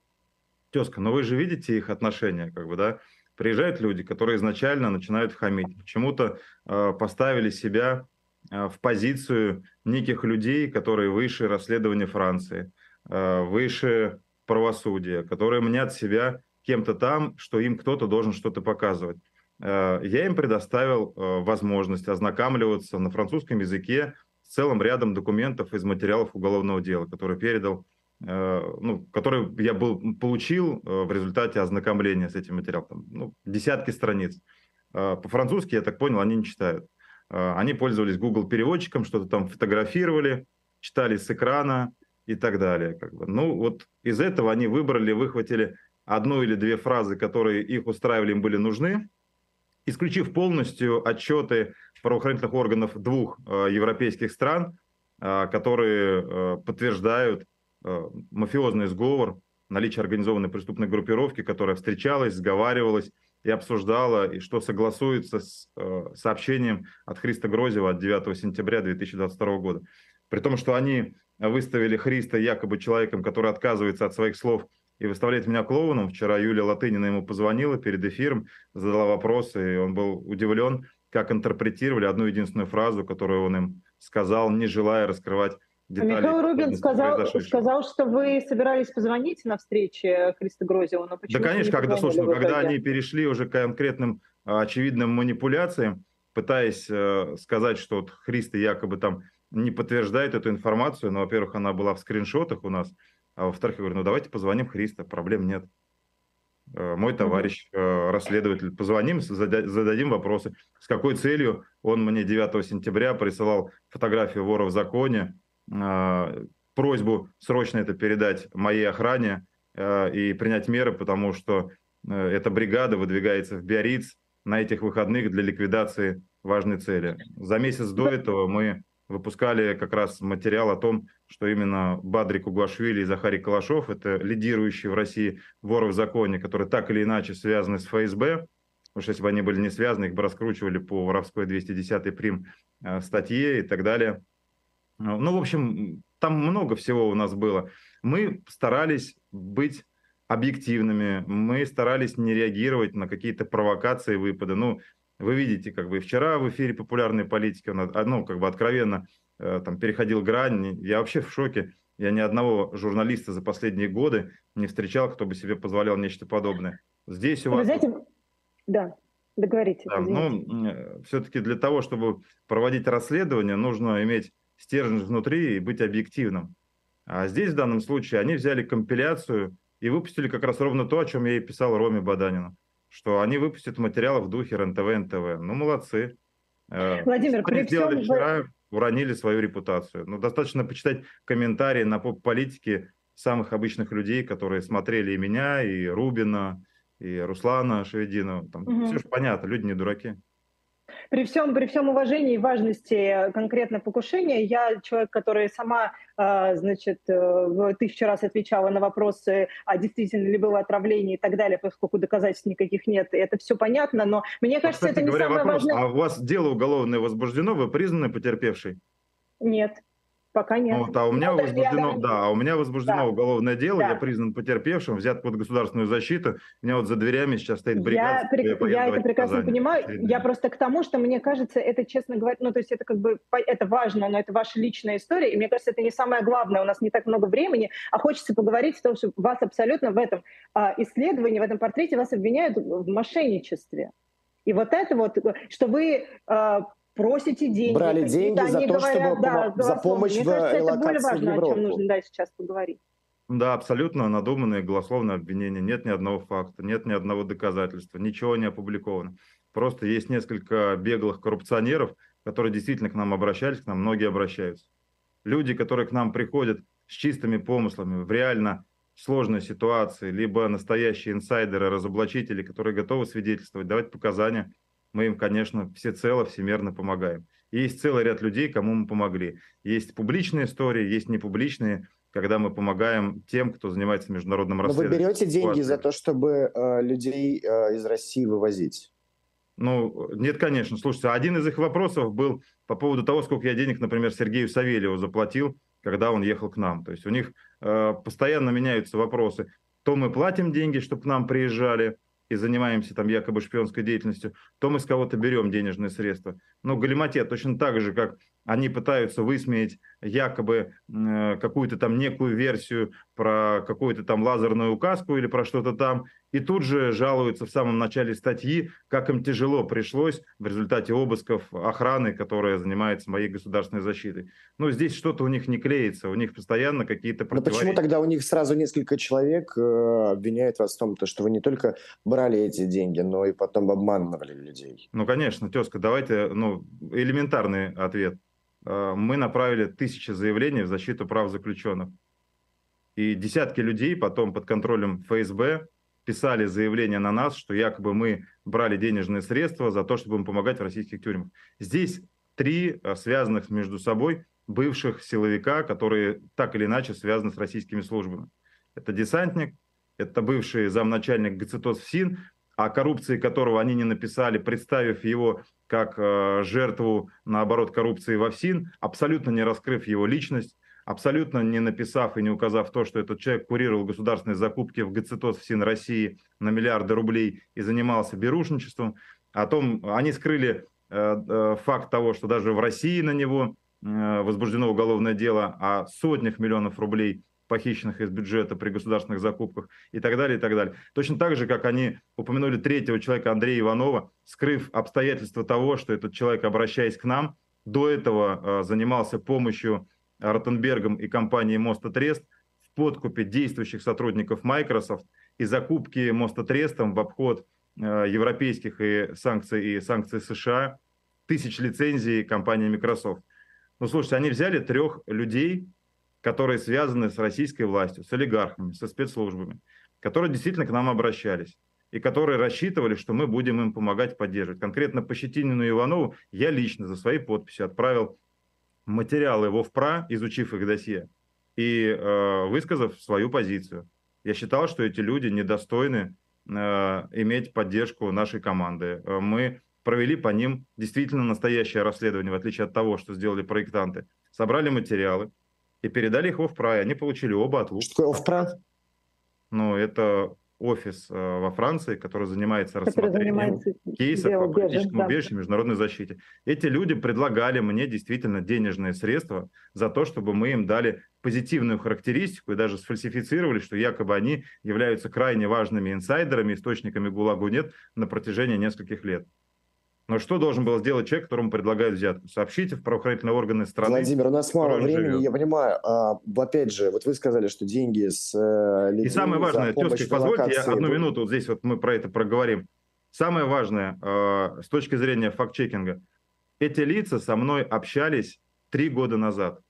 Speaker 5: Тезка, но вы же видите их отношения, как бы, да? Приезжают люди, которые изначально начинают хамить, почему-то э, поставили себя в позицию неких людей, которые выше расследования Франции, э, выше правосудия, которые мнят себя кем-то там, что им кто-то должен что-то показывать. Э, я им предоставил возможность ознакомливаться на французском языке с целым рядом документов из материалов уголовного дела, которые передал, ну, которые я был, получил в результате ознакомления с этим материалом. Ну, десятки страниц. По-французски, я так понял, они не читают. А, они пользовались Google переводчиком, что-то там фотографировали, читали с экрана и так далее. Как бы. Ну вот из этого они выбрали, выхватили одну или две фразы, которые их устраивали, им были нужны, исключив полностью отчеты правоохранительных органов двух э, европейских стран, э, которые э, подтверждают э, мафиозный сговор, наличие организованной преступной группировки, которая встречалась, сговаривалась и обсуждала, и что согласуется с э, сообщением от Христа Грозева от 9 сентября 2022 года. При том, что они выставили Христа якобы человеком, который отказывается от своих слов и выставляет меня клоуном. Вчера Юлия Латынина ему позвонила перед эфиром, задала вопросы, и он был удивлен, как интерпретировали одну единственную фразу, которую он им сказал, не желая раскрывать детали.
Speaker 2: Михаил Рубин сказал, сказал, что вы собирались позвонить на встрече Христа Грозева, но
Speaker 5: почему Да, конечно, когда, слушай, когда они перешли уже к конкретным а, очевидным манипуляциям, пытаясь э, сказать, что вот Христа якобы там не подтверждает эту информацию, но, во-первых, она была в скриншотах у нас, а во-вторых, я говорю, ну давайте позвоним Христа, проблем нет. Э, мой товарищ, э, расследователь, позвоним, зададим вопросы. С какой целью он мне 9 сентября присылал фотографию вора в законе, просьбу срочно это передать моей охране а, и принять меры, потому что э, эта бригада выдвигается в Биарриц на этих выходных для ликвидации важной цели. За месяц до этого мы выпускали как раз материал о том, что именно Бадри Кугуашвили и Захарий Калашов – это лидирующие в России воры в законе, которые так или иначе связаны с ФСБ, потому что если бы они были не связаны, их бы раскручивали по воровской 210 прим статье и так далее. Ну, в общем, там много всего у нас было. Мы старались быть объективными, мы старались не реагировать на какие-то провокации, выпады. Ну, вы видите, как бы вчера в эфире популярной политики, он, ну, как бы откровенно э, там переходил грань. Я вообще в шоке. Я ни одного журналиста за последние годы не встречал, кто бы себе позволял нечто подобное. Здесь у вас... Вы знаете,
Speaker 2: да, договорите.
Speaker 5: Да, ну, э, все-таки для того, чтобы проводить расследование, нужно иметь стержень внутри и быть объективным. А здесь в данном случае они взяли компиляцию и выпустили как раз ровно то, о чем я и писал Роме Баданину, что они выпустят материалы в духе РНТВ, НТВ. Ну, молодцы.
Speaker 2: Э, Владимир,
Speaker 5: что они сделали всем... вчера, уронили свою репутацию. Ну, достаточно почитать комментарии на поп-политике самых обычных людей, которые смотрели и меня, и Рубина, и Руслана Шеведина. Там угу. все же понятно, люди не дураки.
Speaker 2: При всем, при всем уважении и важности конкретно покушения, я человек, который сама, а, значит, э, тысячу раз отвечала на вопросы, а действительно ли было отравление и так далее, поскольку доказательств никаких нет. Это все понятно, но мне кажется, а, кстати, это не говоря, самое вопрос, важное.
Speaker 5: А у вас дело уголовное возбуждено, вы признаны потерпевшей?
Speaker 2: Нет. Пока нет.
Speaker 5: Вот, а у меня ну, возбуждено, я... да, у меня возбуждено да. уголовное дело, да. я признан потерпевшим, взят под государственную защиту. У меня вот за дверями сейчас стоит бригада.
Speaker 2: Я, я, я это прекрасно показания. понимаю. Я просто к тому, что мне кажется, это, честно говоря, ну, то есть это как бы, это важно, но это ваша личная история, и мне кажется, это не самое главное, у нас не так много времени, а хочется поговорить о том, что вас абсолютно в этом а, исследовании, в этом портрете вас обвиняют в мошенничестве. И вот это вот, что вы а, просите деньги.
Speaker 4: Брали деньги за то, говорят, чтобы да, за помощь Мне в кажется, это более важно,
Speaker 2: о чем нужно дальше сейчас поговорить.
Speaker 5: Да, абсолютно надуманные голословные обвинения. Нет ни одного факта, нет ни одного доказательства, ничего не опубликовано. Просто есть несколько беглых коррупционеров, которые действительно к нам обращались, к нам многие обращаются. Люди, которые к нам приходят с чистыми помыслами в реально сложной ситуации, либо настоящие инсайдеры, разоблачители, которые готовы свидетельствовать, давать показания – мы им, конечно, всецело, всемерно помогаем. И есть целый ряд людей, кому мы помогли. Есть публичные истории, есть непубличные, когда мы помогаем тем, кто занимается международным расследованием.
Speaker 4: Но вы берете деньги за то, чтобы э, людей э, из России вывозить?
Speaker 5: Ну, нет, конечно. Слушайте, один из их вопросов был по поводу того, сколько я денег, например, Сергею Савельеву заплатил, когда он ехал к нам. То есть у них э, постоянно меняются вопросы. То мы платим деньги, чтобы к нам приезжали, и занимаемся там якобы шпионской деятельностью, то мы с кого-то берем денежные средства. Но галиматья точно так же, как они пытаются высмеять якобы э, какую-то там некую версию про какую-то там лазерную указку или про что-то там, и тут же жалуются в самом начале статьи, как им тяжело пришлось в результате обысков охраны, которая занимается моей государственной защитой. Ну, здесь что-то у них не клеится, у них постоянно какие-то
Speaker 4: Но почему тогда у них сразу несколько человек э, обвиняют вас в том, что вы не только брали эти деньги, но и потом обманывали людей?
Speaker 5: Ну, конечно, тезка, давайте, ну, элементарный ответ – мы направили тысячи заявлений в защиту прав заключенных. И десятки людей потом под контролем ФСБ писали заявления на нас, что якобы мы брали денежные средства за то, чтобы им помогать в российских тюрьмах. Здесь три э, связанных между собой бывших силовика, которые так или иначе связаны с российскими службами. Это десантник, это бывший замначальник ГЦТОС ФСИН, о коррупции которого они не написали, представив его как э, жертву, наоборот, коррупции во ФСИН, абсолютно не раскрыв его личность, абсолютно не написав и не указав то, что этот человек курировал государственные закупки в ГЦТОС ФСИН России на миллиарды рублей и занимался берушничеством. О том, они скрыли э, э, факт того, что даже в России на него э, возбуждено уголовное дело о сотнях миллионов рублей похищенных из бюджета при государственных закупках и так далее, и так далее. Точно так же, как они упомянули третьего человека Андрея Иванова, скрыв обстоятельства того, что этот человек, обращаясь к нам, до этого э, занимался помощью Ротенбергом и компании Мостотрест в подкупе действующих сотрудников Microsoft и закупки Мостотрестом в обход э, европейских и санкций и санкций США тысяч лицензий компании Microsoft. Ну, слушайте, они взяли трех людей, которые связаны с российской властью, с олигархами, со спецслужбами, которые действительно к нам обращались и которые рассчитывали, что мы будем им помогать, поддерживать. Конкретно по Щетинину и Иванову я лично за своей подписью отправил материалы в ОФПРА, изучив их досье, и э, высказав свою позицию. Я считал, что эти люди недостойны э, иметь поддержку нашей команды. Э, мы провели по ним действительно настоящее расследование, в отличие от того, что сделали проектанты. Собрали материалы и передали их в ОФПРА, и они получили оба от
Speaker 4: Что такое ОФПРА?
Speaker 5: Ну, это офис э, во Франции, который занимается который рассмотрением занимается кейсов о политическом да. убежище и международной защите. Эти люди предлагали мне действительно денежные средства за то, чтобы мы им дали позитивную характеристику и даже сфальсифицировали, что якобы они являются крайне важными инсайдерами, источниками ГУЛАГу нет на протяжении нескольких лет. Но что должен был сделать человек, которому предлагают взятку? Сообщите в правоохранительные органы страны.
Speaker 4: Владимир, у нас мало времени, живет. я понимаю. А, опять же, вот вы сказали, что деньги с э,
Speaker 5: И самое важное, тезки, позвольте, я одну минуту, вот здесь вот мы про это проговорим. Самое важное, э, с точки зрения факт-чекинга, эти лица со мной общались три года назад.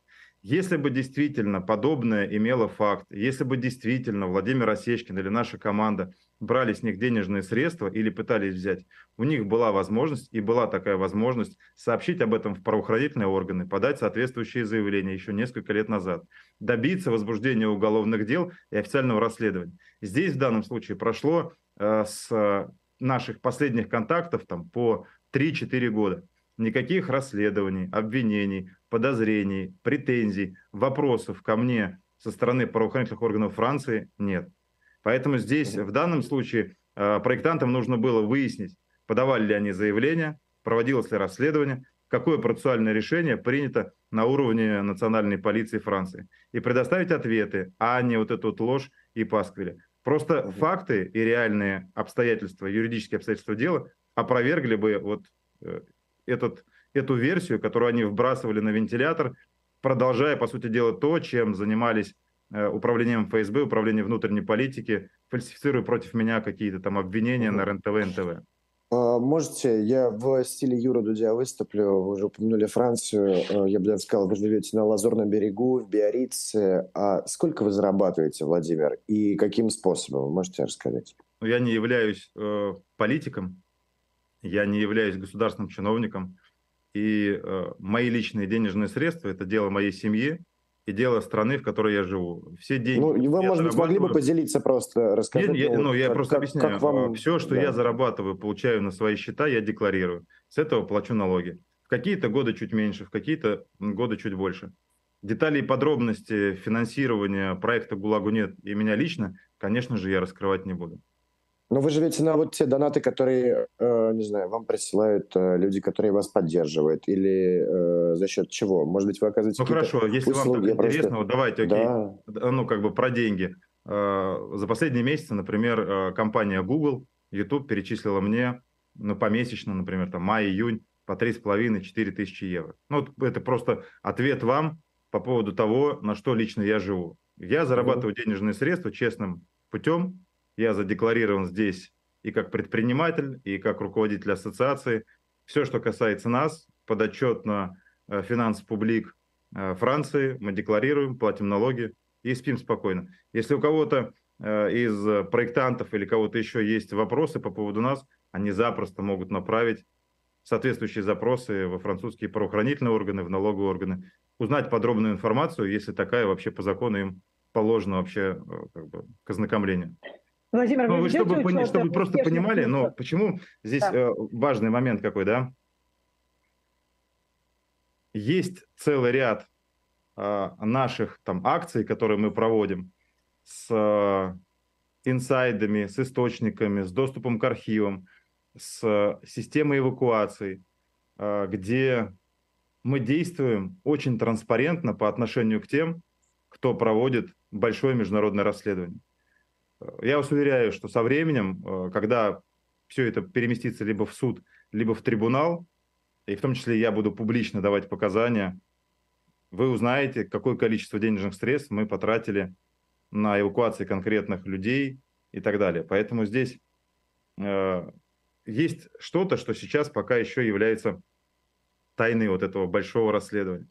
Speaker 5: Если бы действительно подобное имело факт, если бы действительно Владимир Осечкин или наша команда брали с них денежные средства или пытались взять, у них была возможность и была такая возможность сообщить об этом в правоохранительные органы, подать соответствующие заявления еще несколько лет назад, добиться возбуждения уголовных дел и официального расследования. Здесь в данном случае прошло э, с наших последних контактов там, по 3-4 года. Никаких расследований, обвинений, подозрений, претензий, вопросов ко мне со стороны правоохранительных органов Франции нет. Поэтому здесь в данном случае э, проектантам нужно было выяснить, подавали ли они заявление, проводилось ли расследование, какое процессуальное решение принято на уровне национальной полиции Франции. И предоставить ответы, а не вот эту вот ложь и пасквили. Просто факты и реальные обстоятельства, юридические обстоятельства дела опровергли бы вот э, этот, эту версию, которую они вбрасывали на вентилятор, продолжая, по сути дела, то, чем занимались управлением ФСБ, управлением внутренней политики, фальсифицируя против меня какие-то там обвинения на РНТВ, НТВ.
Speaker 4: А, можете, я в стиле Юра Дудя выступлю, вы уже упомянули Францию, э, я бы даже сказал, вы живете на Лазурном берегу, в Биорице. А сколько вы зарабатываете, Владимир, и каким способом, вы можете рассказать?
Speaker 5: Ну, я не являюсь э, политиком, я не являюсь государственным чиновником, и э, мои личные денежные средства – это дело моей семьи и дело страны, в которой я живу. Все деньги. Ну,
Speaker 4: вы, может быть, могли бы поделиться просто, рассказать.
Speaker 5: Нет, я, ну, я как, просто как, объясняю. Как вам... Все, что да. я зарабатываю, получаю на свои счета, я декларирую. С этого плачу налоги. В какие-то годы чуть меньше, в какие-то годы чуть больше. Детали и подробности финансирования проекта «ГУЛАГу нет» и меня лично, конечно же, я раскрывать не буду.
Speaker 4: Но вы живете на вот те донаты, которые, э, не знаю, вам присылают э, люди, которые вас поддерживают, или э, за счет чего? Может быть, вы оказываете
Speaker 5: Ну хорошо, если услуги, вам так интересно, просто... давайте, окей, да. ну как бы про деньги. Э, за последние месяцы, например, э, компания Google, YouTube перечислила мне, ну помесячно, например, там май-июнь, по 3,5-4 тысячи евро. Ну, это просто ответ вам по поводу того, на что лично я живу. Я зарабатываю mm-hmm. денежные средства честным путем, я задекларирован здесь и как предприниматель, и как руководитель ассоциации. Все, что касается нас, подотчетно э, финанс публик э, Франции, мы декларируем, платим налоги и спим спокойно. Если у кого-то э, из проектантов или кого-то еще есть вопросы по поводу нас, они запросто могут направить соответствующие запросы во французские правоохранительные органы, в налоговые органы, узнать подробную информацию, если такая вообще по закону им положена вообще как бы, к ознакомлению. Владимир, ну, вы чтобы, пони, чтобы просто понимали, но почему здесь да. э, важный момент какой, да? Есть целый ряд э, наших там акций, которые мы проводим с э, инсайдами, с источниками, с доступом к архивам, с системой эвакуации, э, где мы действуем очень транспарентно по отношению к тем, кто проводит большое международное расследование. Я вас уверяю, что со временем, э, когда все это переместится либо в суд, либо в трибунал, и в том числе я буду публично давать показания, вы узнаете, какое количество денежных средств мы потратили на эвакуации конкретных людей и так далее. Поэтому здесь э, есть что-то, что сейчас пока еще является тайной вот этого большого расследования.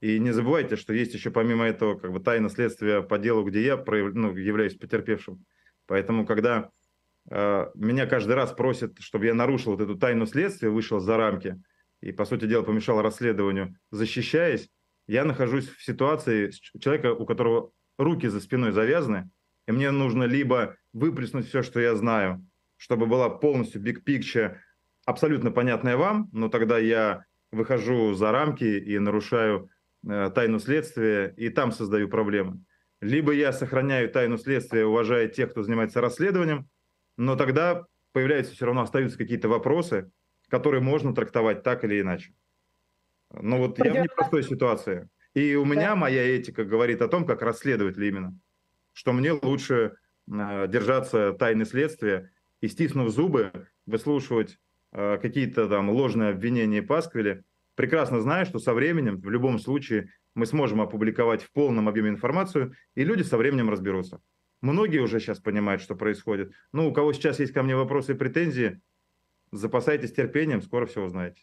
Speaker 5: И не забывайте, что есть еще помимо этого как бы тайна следствия по делу, где я прояв... ну, являюсь потерпевшим. Поэтому, когда э, меня каждый раз просят, чтобы я нарушил вот эту тайну следствия, вышел за рамки и, по сути дела, помешал расследованию, защищаясь, я нахожусь в ситуации человека, у которого руки за спиной завязаны, и мне нужно либо выплеснуть все, что я знаю, чтобы была полностью big picture, абсолютно понятная вам, но тогда я выхожу за рамки и нарушаю тайну следствия, и там создаю проблемы. Либо я сохраняю тайну следствия, уважая тех, кто занимается расследованием, но тогда появляются все равно остаются какие-то вопросы, которые можно трактовать так или иначе. Но вот я в непростой ситуации. И у меня моя этика говорит о том, как расследователь именно, что мне лучше э, держаться тайны следствия и, стиснув зубы, выслушивать э, какие-то там ложные обвинения и пасквили, прекрасно зная, что со временем, в любом случае, мы сможем опубликовать в полном объеме информацию, и люди со временем разберутся. Многие уже сейчас понимают, что происходит. Ну, у кого сейчас есть ко мне вопросы и претензии, запасайтесь терпением, скоро все узнаете.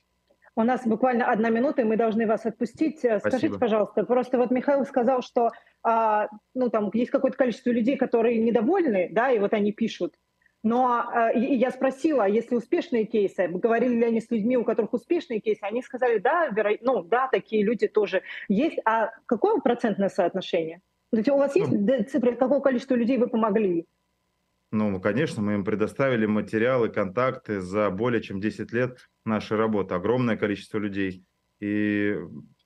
Speaker 2: У нас буквально одна минута, и мы должны вас отпустить. Э, Спасибо. Скажите, пожалуйста, просто вот Михаил сказал, что а, ну, там есть какое-то количество людей, которые недовольны, да, и вот они пишут. Но а, я спросила, а если успешные кейсы, говорили ли они с людьми, у которых успешные кейсы, они сказали, да, веро... ну да, такие люди тоже есть. А какое процентное соотношение? У вас есть ну, цифры, какого количества людей вы помогли?
Speaker 5: Ну, конечно, мы им предоставили материалы, контакты за более чем 10 лет нашей работы. Огромное количество людей. И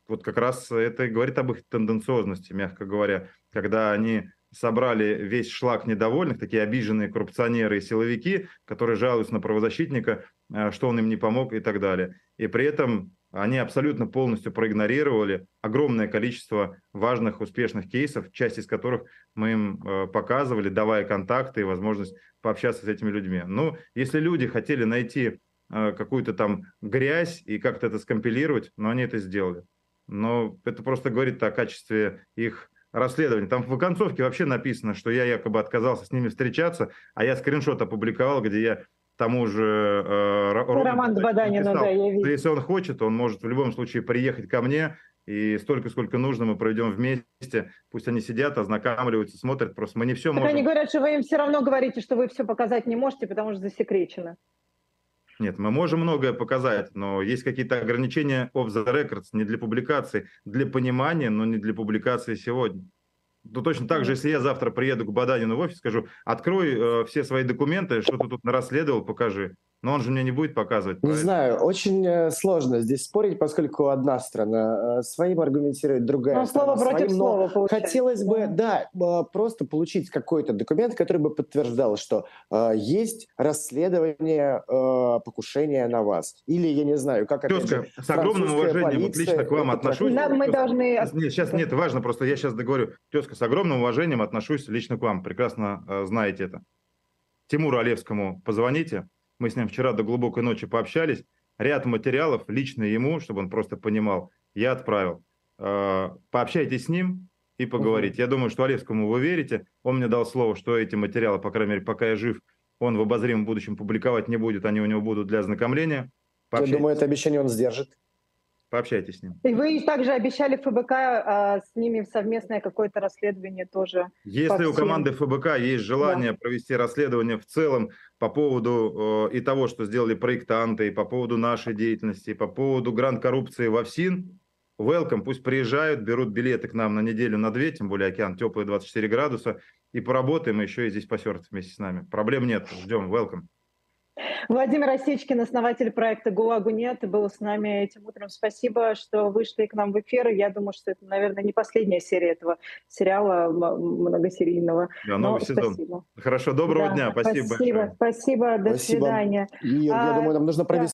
Speaker 5: вот как раз это и говорит об их тенденциозности, мягко говоря, когда они собрали весь шлак недовольных, такие обиженные коррупционеры и силовики, которые жалуются на правозащитника, э, что он им не помог и так далее. И при этом они абсолютно полностью проигнорировали огромное количество важных, успешных кейсов, часть из которых мы им э, показывали, давая контакты и возможность пообщаться с этими людьми. Ну, если люди хотели найти э, какую-то там грязь и как-то это скомпилировать, но они это сделали. Но это просто говорит о качестве их расследования. Там в оконцовке вообще написано, что я якобы отказался с ними встречаться, а я скриншот опубликовал, где я тому же э,
Speaker 2: Роман Баданину, да, я
Speaker 5: вижу. Если он хочет, он может в любом случае приехать ко мне, и столько, сколько нужно, мы проведем вместе. Пусть они сидят, ознакомливаются, смотрят. Просто мы не все так можем...
Speaker 2: они говорят, что вы им все равно говорите, что вы все показать не можете, потому что засекречено.
Speaker 5: Нет, мы можем многое показать, но есть какие-то ограничения off the records, не для публикации, для понимания, но не для публикации сегодня. Ну, точно так же, если я завтра приеду к Баданину в офис, скажу, открой э, все свои документы, что ты тут расследовал, покажи. Но он же мне не будет показывать.
Speaker 4: Не знаю, очень э, сложно здесь спорить, поскольку одна страна э, своим аргументирует, другая
Speaker 2: Но
Speaker 4: страна
Speaker 2: слово против слова
Speaker 4: получается. Хотелось бы, да, э, просто получить какой-то документ, который бы подтверждал, что э, есть расследование э, покушения на вас. Или, я не знаю, как это...
Speaker 5: Тезка, с огромным уважением, вот лично к вам отношусь.
Speaker 2: Нам мы должны...
Speaker 5: Нет, сейчас нет, важно, просто я сейчас договорю. Тезка, с огромным уважением отношусь лично к вам, прекрасно э, знаете это. Тимуру Олевскому позвоните, мы с ним вчера до глубокой ночи пообщались. Ряд материалов лично ему, чтобы он просто понимал, я отправил. А, пообщайтесь с ним и поговорите. Угу. Я думаю, что Олевскому вы верите. Он мне дал слово, что эти материалы, по крайней мере, пока я жив, он в обозримом будущем публиковать не будет, они у него будут для ознакомления.
Speaker 4: Я думаю, это обещание он сдержит.
Speaker 5: Пообщайтесь с ним.
Speaker 2: И вы также обещали ФБК а, с ними совместное какое-то расследование тоже.
Speaker 5: Если у команды ФБК есть желание да. провести расследование в целом по поводу э, и того, что сделали проектанты, и по поводу нашей деятельности, и по поводу гранд коррупции во ФСИН, welcome, пусть приезжают, берут билеты к нам на неделю, на две, тем более океан теплый 24 градуса, и поработаем, еще и здесь посердце вместе с нами. Проблем нет, ждем, welcome.
Speaker 2: Владимир Осечкин, основатель проекта «ГУЛАГу нет», был с нами этим утром. Спасибо, что вышли к нам в эфир. Я думаю, что это, наверное, не последняя серия этого сериала многосерийного.
Speaker 5: Да, новый Но сезон. Спасибо. Хорошо, доброго да, дня. Спасибо,
Speaker 2: спасибо большое. Спасибо, до спасибо. свидания.
Speaker 4: И, а, я думаю, нам нужно провести